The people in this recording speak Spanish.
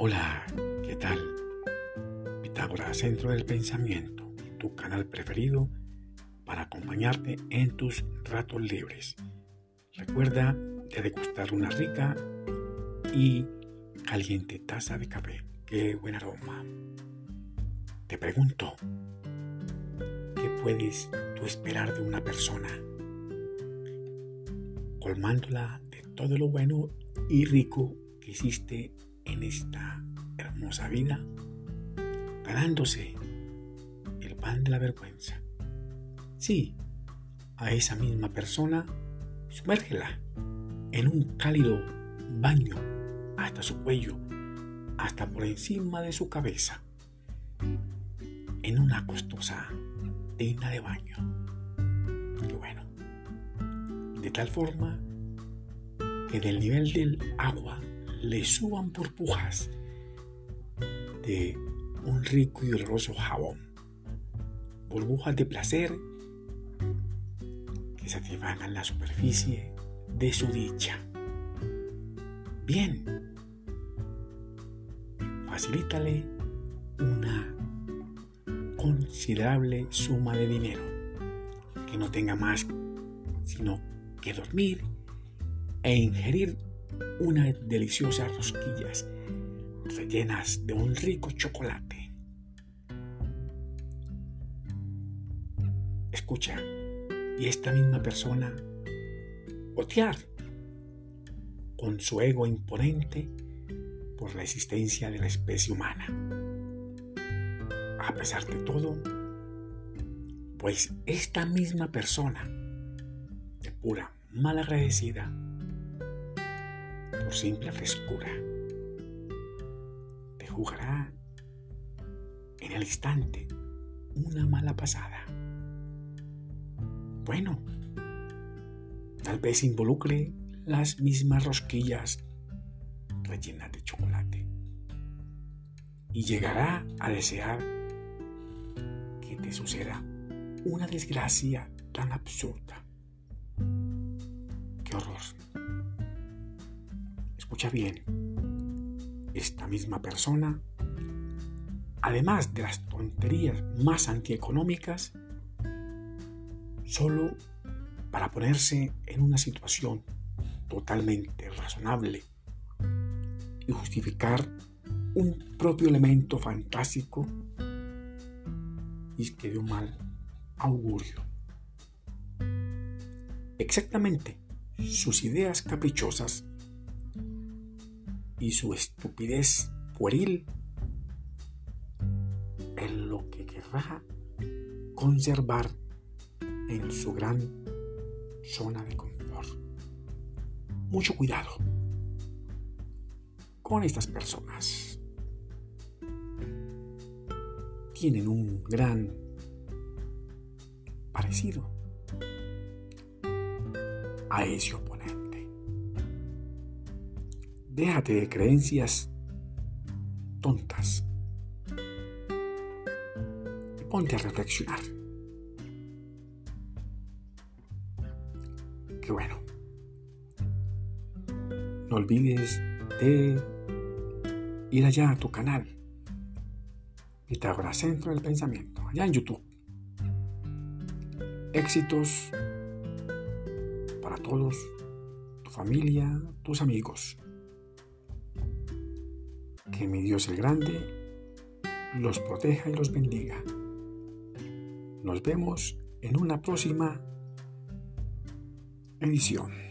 Hola, ¿qué tal? Pitágora, centro del pensamiento, tu canal preferido para acompañarte en tus ratos libres. Recuerda de degustar una rica y caliente taza de café. Qué buen aroma. Te pregunto, ¿qué puedes tú esperar de una persona? Colmándola de todo lo bueno y rico que hiciste en esta hermosa vida, ganándose el pan de la vergüenza. Sí, a esa misma persona, sumérgela en un cálido baño hasta su cuello, hasta por encima de su cabeza, en una costosa tina de baño. Y bueno, de tal forma que del nivel del agua le suban burbujas de un rico y oloroso jabón, burbujas de placer satisfagan la superficie de su dicha. Bien, facilítale una considerable suma de dinero que no tenga más sino que dormir e ingerir unas deliciosas rosquillas rellenas de un rico chocolate. Escucha, y esta misma persona botear con su ego imponente por la existencia de la especie humana. A pesar de todo, pues esta misma persona, de pura malagradecida, por simple frescura, te jugará en el instante una mala pasada. Bueno, tal vez involucre las mismas rosquillas rellenas de chocolate. Y llegará a desear que te suceda una desgracia tan absurda. ¡Qué horror! Escucha bien, esta misma persona, además de las tonterías más antieconómicas, solo para ponerse en una situación totalmente razonable y justificar un propio elemento fantástico y que dio mal augurio. Exactamente sus ideas caprichosas y su estupidez pueril en lo que querrá conservar en su gran zona de confort. Mucho cuidado con estas personas. Tienen un gran parecido a oponente. Déjate de creencias tontas y ponte a reflexionar. bueno. No olvides de ir allá a tu canal. Pitágoras Centro del Pensamiento, allá en YouTube. Éxitos para todos, tu familia, tus amigos. Que mi Dios el Grande los proteja y los bendiga. Nos vemos en una próxima edición.